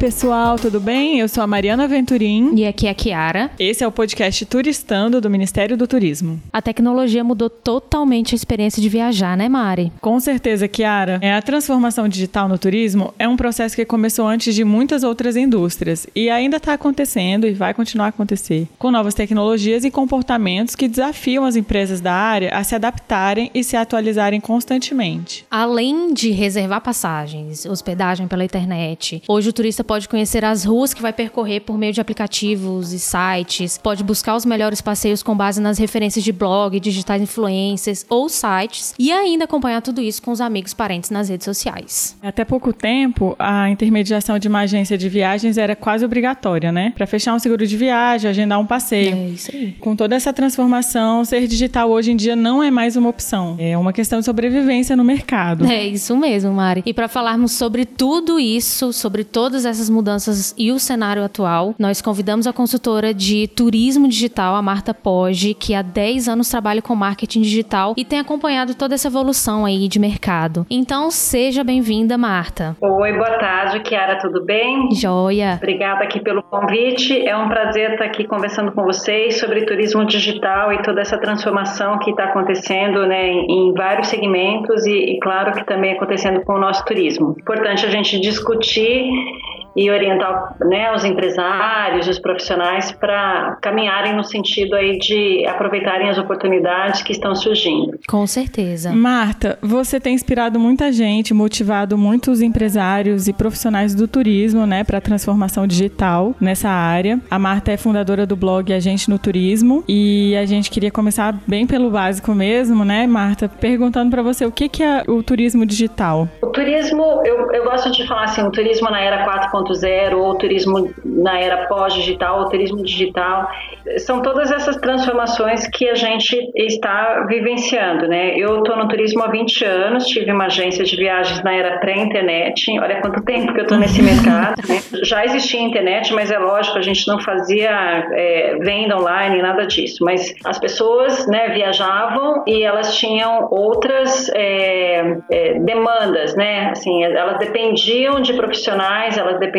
Pessoal, tudo bem? Eu sou a Mariana Venturim. E aqui é a Kiara. Esse é o podcast Turistando do Ministério do Turismo. A tecnologia mudou totalmente a experiência de viajar, né, Mari? Com certeza, Kiara. É, a transformação digital no turismo é um processo que começou antes de muitas outras indústrias e ainda está acontecendo e vai continuar a acontecer, com novas tecnologias e comportamentos que desafiam as empresas da área a se adaptarem e se atualizarem constantemente. Além de reservar passagens, hospedagem pela internet, hoje o turista pode conhecer as ruas que vai percorrer por meio de aplicativos e sites, pode buscar os melhores passeios com base nas referências de blog, digitais influencers ou sites e ainda acompanhar tudo isso com os amigos parentes nas redes sociais. Até pouco tempo, a intermediação de uma agência de viagens era quase obrigatória, né? Para fechar um seguro de viagem, agendar um passeio. É isso aí. Com toda essa transformação, ser digital hoje em dia não é mais uma opção. É uma questão de sobrevivência no mercado. É isso mesmo, Mari. E para falarmos sobre tudo isso, sobre todas todas essas mudanças e o cenário atual, nós convidamos a consultora de turismo digital, a Marta Poggi, que há 10 anos trabalha com marketing digital e tem acompanhado toda essa evolução aí de mercado. Então, seja bem-vinda, Marta. Oi, boa tarde, Kiara, tudo bem? Joia. Obrigada aqui pelo convite. É um prazer estar aqui conversando com vocês sobre turismo digital e toda essa transformação que está acontecendo né, em vários segmentos e, e, claro, que também acontecendo com o nosso turismo. Importante a gente discutir e orientar né, os empresários, os profissionais para caminharem no sentido aí de aproveitarem as oportunidades que estão surgindo. Com certeza. Marta, você tem inspirado muita gente, motivado muitos empresários e profissionais do turismo, né, para a transformação digital nessa área. A Marta é fundadora do blog Agente no Turismo e a gente queria começar bem pelo básico mesmo, né, Marta, perguntando para você o que, que é o turismo digital. O turismo, eu, eu gosto de falar assim, o turismo na era 4 4.0 ou turismo na era pós-digital ou turismo digital. São todas essas transformações que a gente está vivenciando, né? Eu estou no turismo há 20 anos, tive uma agência de viagens na era pré-internet. Olha quanto tempo que eu estou nesse mercado. Né? Já existia internet, mas é lógico, a gente não fazia é, venda online, nada disso. Mas as pessoas né, viajavam e elas tinham outras é, é, demandas, né? Assim, elas dependiam de profissionais, elas dependiam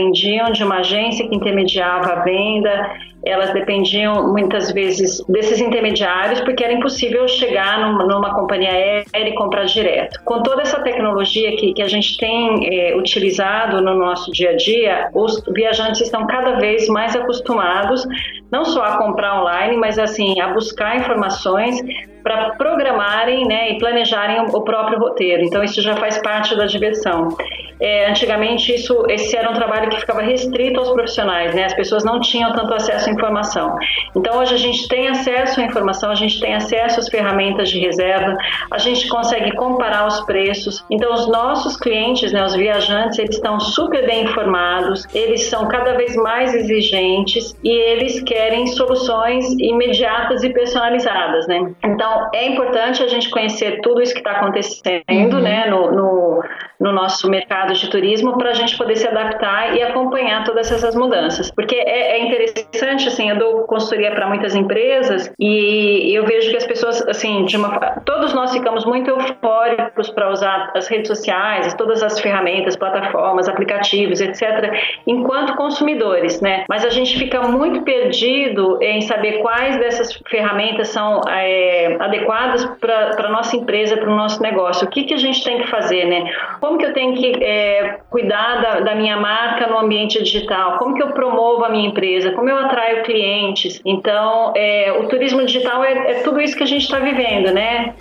de uma agência que intermediava a venda, elas dependiam muitas vezes desses intermediários porque era impossível chegar numa, numa companhia aérea e comprar direto. Com toda essa tecnologia que, que a gente tem é, utilizado no nosso dia a dia, os viajantes estão cada vez mais acostumados não só a comprar online, mas assim a buscar informações para programarem né, e planejarem o próprio roteiro. Então isso já faz parte da diversão. É, antigamente isso, esse era um trabalho que ficava restrito aos profissionais, né? As pessoas não tinham tanto acesso à informação. Então hoje a gente tem acesso à informação, a gente tem acesso às ferramentas de reserva, a gente consegue comparar os preços. Então os nossos clientes, né, os viajantes, eles estão super bem informados, eles são cada vez mais exigentes e eles querem soluções imediatas e personalizadas, né? Então é importante a gente conhecer tudo isso que está acontecendo, uhum. né, no, no no nosso mercado de turismo para a gente poder se adaptar e acompanhar todas essas mudanças. Porque é, é interessante, assim, eu dou consultoria para muitas empresas e eu vejo que as pessoas, assim, de uma, todos nós ficamos muito eufóricos para usar as redes sociais, todas as ferramentas, plataformas, aplicativos, etc., enquanto consumidores, né? Mas a gente fica muito perdido em saber quais dessas ferramentas são é, adequadas para a nossa empresa, para o nosso negócio. O que, que a gente tem que fazer, né? como que eu tenho que é, cuidar da, da, minha marca no ambiente digital, como que eu promovo a minha empresa, como eu atraio clientes. Então, é, o turismo digital é, é, tudo isso que a gente está vivendo, né?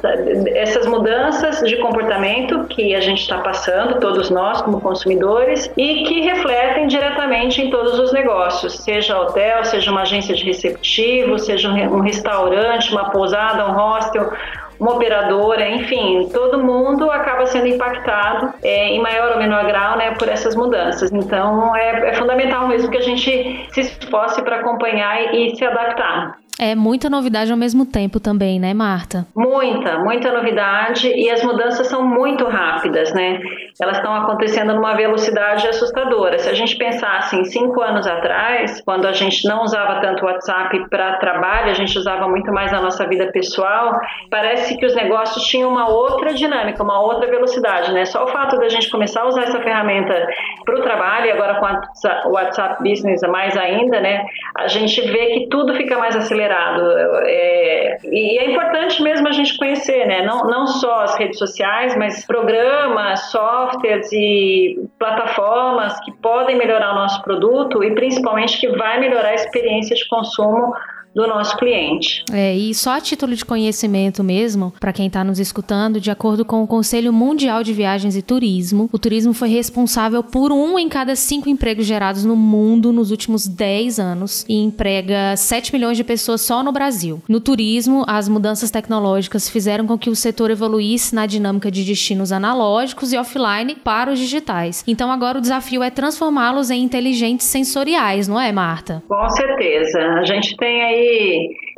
Essas mudanças de comportamento que a gente está passando, todos nós como consumidores, e que refletem diretamente em todos os negócios, seja hotel, seja uma agência de receptivo, seja um restaurante, uma pousada, um hostel, uma operadora, enfim, todo mundo acaba sendo impactado é, em maior ou menor grau né, por essas mudanças. Então, é, é fundamental mesmo que a gente se esforce para acompanhar e, e se adaptar. É muita novidade ao mesmo tempo também, né, Marta? Muita, muita novidade e as mudanças são muito rápidas, né? Elas estão acontecendo numa velocidade assustadora. Se a gente pensasse em cinco anos atrás, quando a gente não usava tanto o WhatsApp para trabalho, a gente usava muito mais na nossa vida pessoal, parece que os negócios tinham uma outra dinâmica, uma outra velocidade, né? Só o fato da gente começar a usar essa ferramenta para o trabalho e agora com o WhatsApp Business mais ainda, né? A gente vê que tudo fica mais acelerado. É, e é importante mesmo a gente conhecer, né? Não, não só as redes sociais, mas programas, softwares e plataformas que podem melhorar o nosso produto e principalmente que vai melhorar a experiência de consumo do nosso cliente. É, e só a título de conhecimento mesmo, para quem está nos escutando, de acordo com o Conselho Mundial de Viagens e Turismo, o turismo foi responsável por um em cada cinco empregos gerados no mundo nos últimos 10 anos e emprega 7 milhões de pessoas só no Brasil. No turismo, as mudanças tecnológicas fizeram com que o setor evoluísse na dinâmica de destinos analógicos e offline para os digitais. Então agora o desafio é transformá-los em inteligentes sensoriais, não é, Marta? Com certeza. A gente tem aí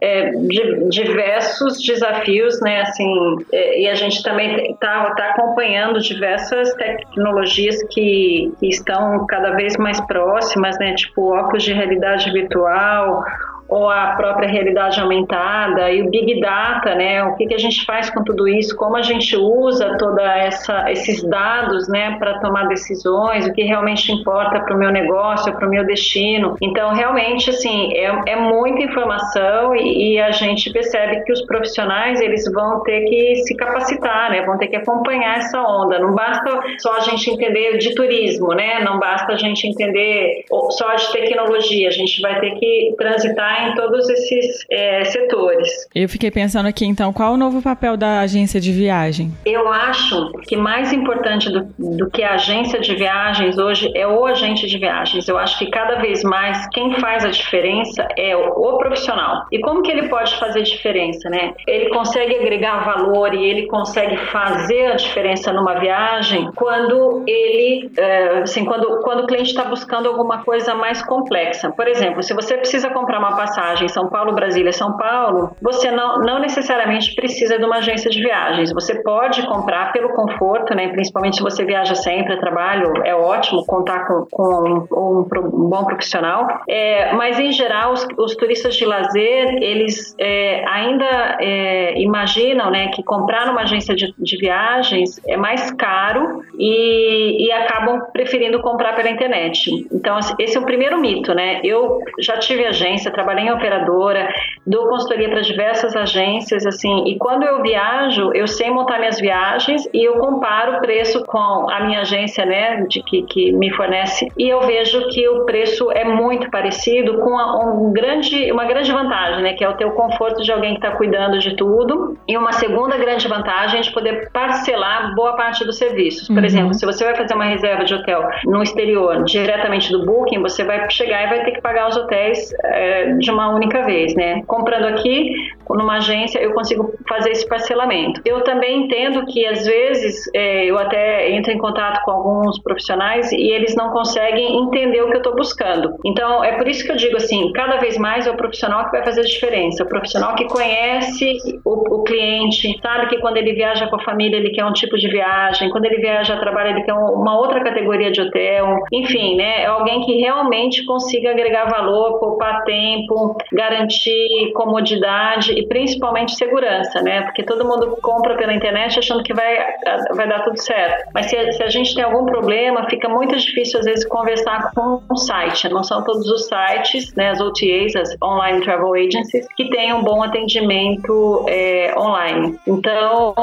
é, diversos desafios, né? Assim, é, e a gente também está tá acompanhando diversas tecnologias que, que estão cada vez mais próximas, né? Tipo óculos de realidade virtual, ou a própria realidade aumentada e o big data, né? O que, que a gente faz com tudo isso? Como a gente usa toda essa esses dados, né, para tomar decisões? O que realmente importa para o meu negócio, para o meu destino? Então, realmente, assim, é, é muita informação e, e, a gente percebe que os profissionais eles vão ter que se capacitar, né? Vão ter que acompanhar essa onda. Não basta só a gente entender de turismo, né? Não basta a gente entender só de tecnologia. A gente vai ter que transitar em todos esses é, setores. Eu fiquei pensando aqui, então, qual o novo papel da agência de viagem? Eu acho que mais importante do, do que a agência de viagens hoje é o agente de viagens. Eu acho que cada vez mais quem faz a diferença é o, o profissional. E como que ele pode fazer diferença, né? Ele consegue agregar valor e ele consegue fazer a diferença numa viagem quando ele, é, assim, quando, quando o cliente está buscando alguma coisa mais complexa. Por exemplo, se você precisa comprar uma passagem São Paulo, Brasília, São Paulo, você não, não necessariamente precisa de uma agência de viagens. Você pode comprar pelo conforto, né? Principalmente se você viaja sempre a trabalho, é ótimo contar com, com um, um, bom profissional. É, mas em geral, os, os, turistas de lazer, eles é, ainda é, imaginam, né, que comprar numa agência de, de viagens é mais caro e, e acabam preferindo comprar pela internet. Então, esse é o primeiro mito, né? Eu já tive agência, trabalhei trabalhei em operadora, dou consultoria para diversas agências, assim, e quando eu viajo, eu sei montar minhas viagens e eu comparo o preço com a minha agência, né, de que, que me fornece, e eu vejo que o preço é muito parecido com um grande, uma grande vantagem, né, que é o ter o conforto de alguém que está cuidando de tudo, e uma segunda grande vantagem é de poder parcelar boa parte dos serviços. Por uhum. exemplo, se você vai fazer uma reserva de hotel no exterior, diretamente do Booking, você vai chegar e vai ter que pagar os hotéis é, de uma única vez, né? Comprando aqui, numa agência, eu consigo fazer esse parcelamento. Eu também entendo que, às vezes, é, eu até entro em contato com alguns profissionais e eles não conseguem entender o que eu estou buscando. Então, é por isso que eu digo assim, cada vez mais é o profissional que vai fazer a diferença. O profissional que conhece o, o cliente, sabe que quando ele viaja com a família, ele quer um tipo de viagem, quando ele viaja a trabalho, ele quer uma outra categoria de hotel. Enfim, né? É alguém que realmente consiga agregar valor, poupar tempo, garantir comodidade e principalmente segurança, né? Porque todo mundo compra pela internet achando que vai, vai dar tudo certo. Mas se a, se a gente tem algum problema, fica muito difícil às vezes conversar com um site. Não são todos os sites, né? As OTAs, as Online Travel Agencies, que têm um bom atendimento é, online. Então,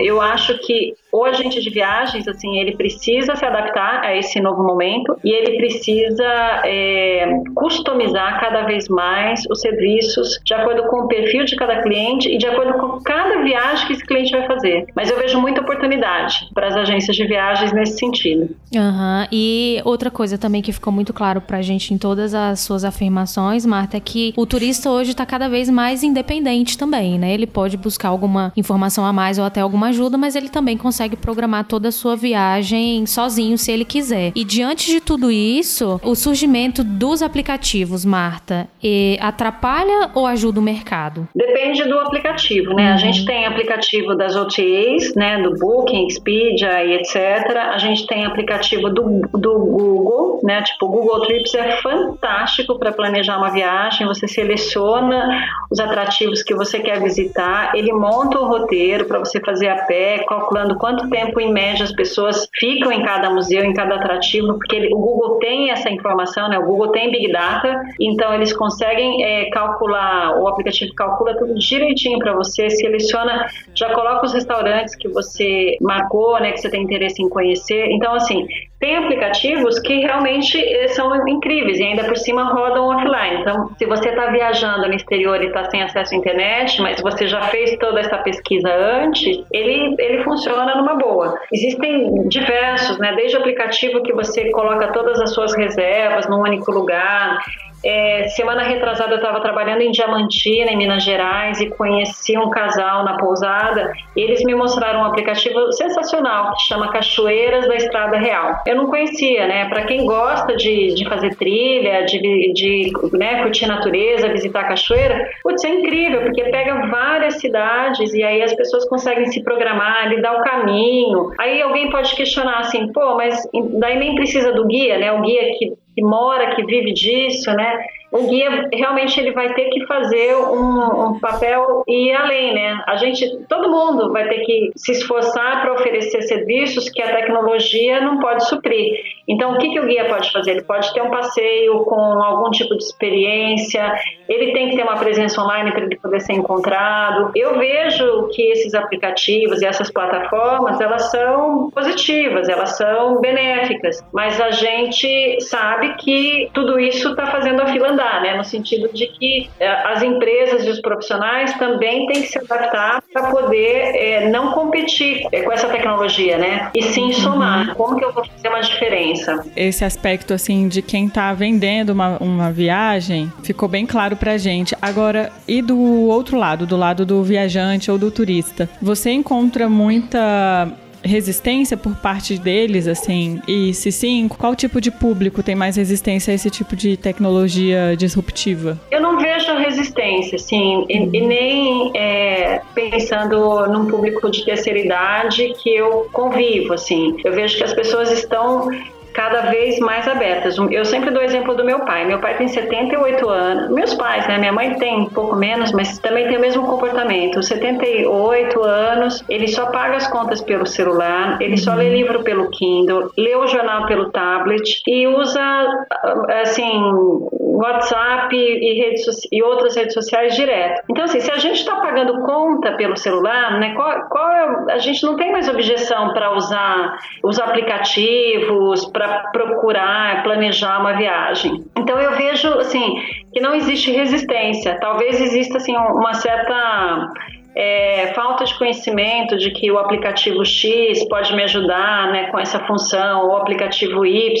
eu acho que o agente de viagens, assim, ele precisa se adaptar a esse novo momento e ele precisa é, customizar cada vez mais os serviços de acordo com o perfil de cada cliente e de acordo com cada viagem que esse cliente vai fazer. Mas eu vejo muita oportunidade para as agências de viagens nesse sentido. Uhum. E outra coisa também que ficou muito claro para a gente em todas as suas afirmações, Marta, é que o turista hoje está cada vez mais independente também, né? Ele pode buscar alguma informação a mais ou até alguma ajuda, mas ele também consegue consegue programar toda a sua viagem sozinho, se ele quiser. E diante de tudo isso, o surgimento dos aplicativos, Marta, atrapalha ou ajuda o mercado? Depende do aplicativo, né? A gente tem aplicativo das OTAs, né? Do Booking, Expedia e etc. A gente tem aplicativo do, do Google, né? Tipo, o Google Trips é fantástico para planejar uma viagem. Você seleciona os atrativos que você quer visitar, ele monta o roteiro para você fazer a pé, calculando quanto tempo em média as pessoas ficam em cada museu, em cada atrativo, porque ele, o Google tem essa informação, né? O Google tem Big Data, então eles conseguem é, calcular, o aplicativo calcula tudo direitinho para você, seleciona, já coloca os restaurantes que você marcou, né? Que você tem interesse em conhecer. Então, assim, tem aplicativos que realmente eh, são incríveis e ainda por cima rodam offline. Então, se você está viajando no exterior e está sem acesso à internet, mas você já fez toda essa pesquisa antes, ele, ele funciona numa boa. Existem diversos, né? Desde o aplicativo que você coloca todas as suas reservas num único lugar, é, semana retrasada eu estava trabalhando em Diamantina, em Minas Gerais, e conheci um casal na pousada. eles me mostraram um aplicativo sensacional que chama Cachoeiras da Estrada Real. Eu não conhecia, né? Para quem gosta de, de fazer trilha, de, de né, curtir natureza, visitar cachoeira, putz, é incrível, porque pega várias cidades e aí as pessoas conseguem se programar, lhe dar o caminho. Aí alguém pode questionar assim, pô, mas daí nem precisa do guia, né? O guia que que mora, que vive disso, né? O guia realmente ele vai ter que fazer um, um, papel e além, né? A gente, todo mundo vai ter que se esforçar para oferecer serviços que a tecnologia não pode suprir. Então, o que, que o guia pode fazer? Ele pode ter um passeio com algum tipo de experiência, ele tem que ter uma presença online para ele poder ser encontrado. Eu vejo que esses aplicativos e essas plataformas, elas são positivas, elas são benéficas, mas a gente sabe que tudo isso está fazendo a fila andar né? No sentido de que é, as empresas e os profissionais também têm que se adaptar para poder é, não competir é, com essa tecnologia, né? E sim somar. Uhum. Como que eu vou fazer uma diferença? Esse aspecto, assim, de quem está vendendo uma, uma viagem, ficou bem claro pra gente. Agora, e do outro lado, do lado do viajante ou do turista? Você encontra muita resistência por parte deles, assim? E se sim, qual tipo de público tem mais resistência a esse tipo de tecnologia disruptiva? Eu não vejo resistência, assim, e, e nem é, pensando num público de terceira idade que eu convivo, assim. Eu vejo que as pessoas estão cada vez mais abertas. Eu sempre dou exemplo do meu pai. Meu pai tem 78 anos. Meus pais, né? Minha mãe tem um pouco menos, mas também tem o mesmo comportamento. 78 anos, ele só paga as contas pelo celular, ele só lê livro pelo Kindle, lê o jornal pelo tablet e usa, assim, WhatsApp e, redes, e outras redes sociais direto. Então, assim, se a gente está pagando conta pelo celular, né? Qual, qual é, a gente não tem mais objeção para usar os aplicativos, para procurar, planejar uma viagem. Então eu vejo assim que não existe resistência. Talvez exista assim uma certa é, falta de conhecimento de que o aplicativo X pode me ajudar né, com essa função, o aplicativo Y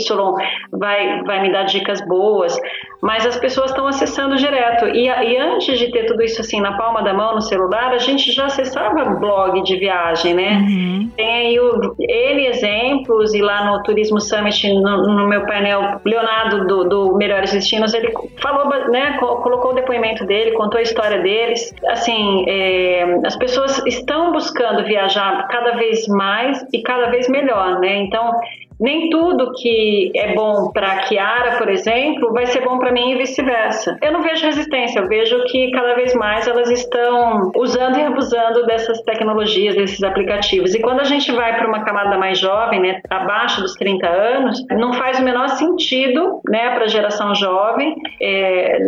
vai, vai me dar dicas boas, mas as pessoas estão acessando direto. E, e antes de ter tudo isso assim na palma da mão no celular, a gente já acessava blog de viagem, né? Uhum. Tem aí o, N exemplos, e lá no Turismo Summit, no, no meu painel, Leonardo do, do Melhores Destinos, ele falou, né, colocou o depoimento dele, contou a história deles. Assim, é, as pessoas estão buscando viajar cada vez mais e cada vez melhor, né? Então, nem tudo que é bom para a Kiara, por exemplo, vai ser bom para mim e vice-versa. Eu não vejo resistência, eu vejo que cada vez mais elas estão usando e abusando dessas tecnologias, desses aplicativos. E quando a gente vai para uma camada mais jovem, né, abaixo dos 30 anos, não faz o menor sentido, né, para a geração jovem, é,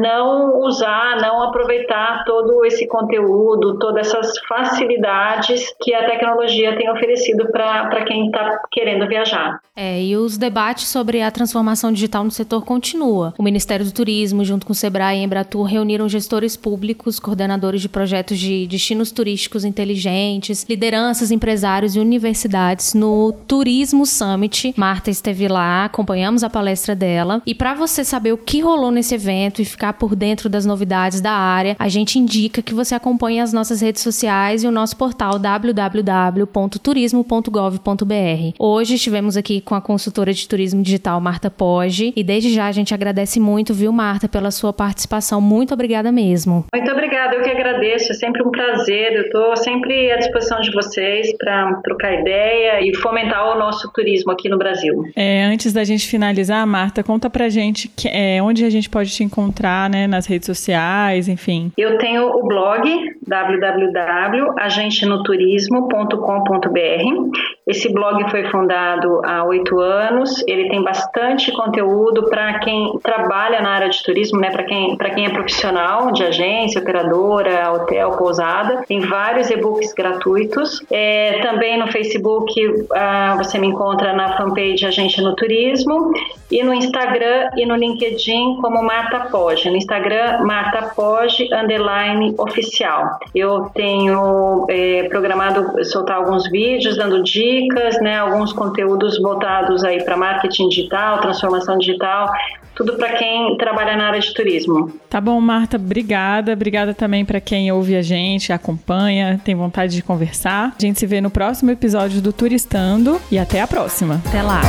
não usar, não aproveitar todo esse conteúdo, todas essas facilidades que a tecnologia tem oferecido para quem está querendo viajar. Lá. É, e os debates sobre a transformação digital no setor continua. O Ministério do Turismo, junto com o Sebrae e Embratur, reuniram gestores públicos, coordenadores de projetos de destinos turísticos inteligentes, lideranças, empresários e universidades no Turismo Summit. Marta esteve lá, acompanhamos a palestra dela. E para você saber o que rolou nesse evento e ficar por dentro das novidades da área, a gente indica que você acompanhe as nossas redes sociais e o nosso portal www.turismo.gov.br. Hoje estivemos aqui com a consultora de turismo digital Marta Poggi e desde já a gente agradece muito, viu, Marta, pela sua participação. Muito obrigada mesmo. Muito obrigada, eu que agradeço. É sempre um prazer. Eu estou sempre à disposição de vocês para trocar ideia e fomentar o nosso turismo aqui no Brasil. É, antes da gente finalizar, Marta, conta pra gente que, é, onde a gente pode te encontrar, né, nas redes sociais, enfim. Eu tenho o blog www.agentenoturismo.com.br. Esse blog foi fundado há oito anos. Ele tem bastante conteúdo para quem trabalha na área de turismo, né? Para quem, quem é profissional de agência, operadora, hotel, pousada. Tem vários e-books gratuitos. É, também no Facebook ah, você me encontra na fanpage Agente no Turismo e no Instagram e no LinkedIn como Marta Poggi. No Instagram, Marta Poggi, underline oficial. Eu tenho é, programado soltar alguns vídeos dando dicas, né, alguns conteúdos voltados aí para marketing digital, transformação digital, tudo para quem trabalha na área de turismo. Tá bom, Marta, obrigada. Obrigada também para quem ouve a gente, acompanha, tem vontade de conversar. A gente se vê no próximo episódio do Turistando e até a próxima. Até lá.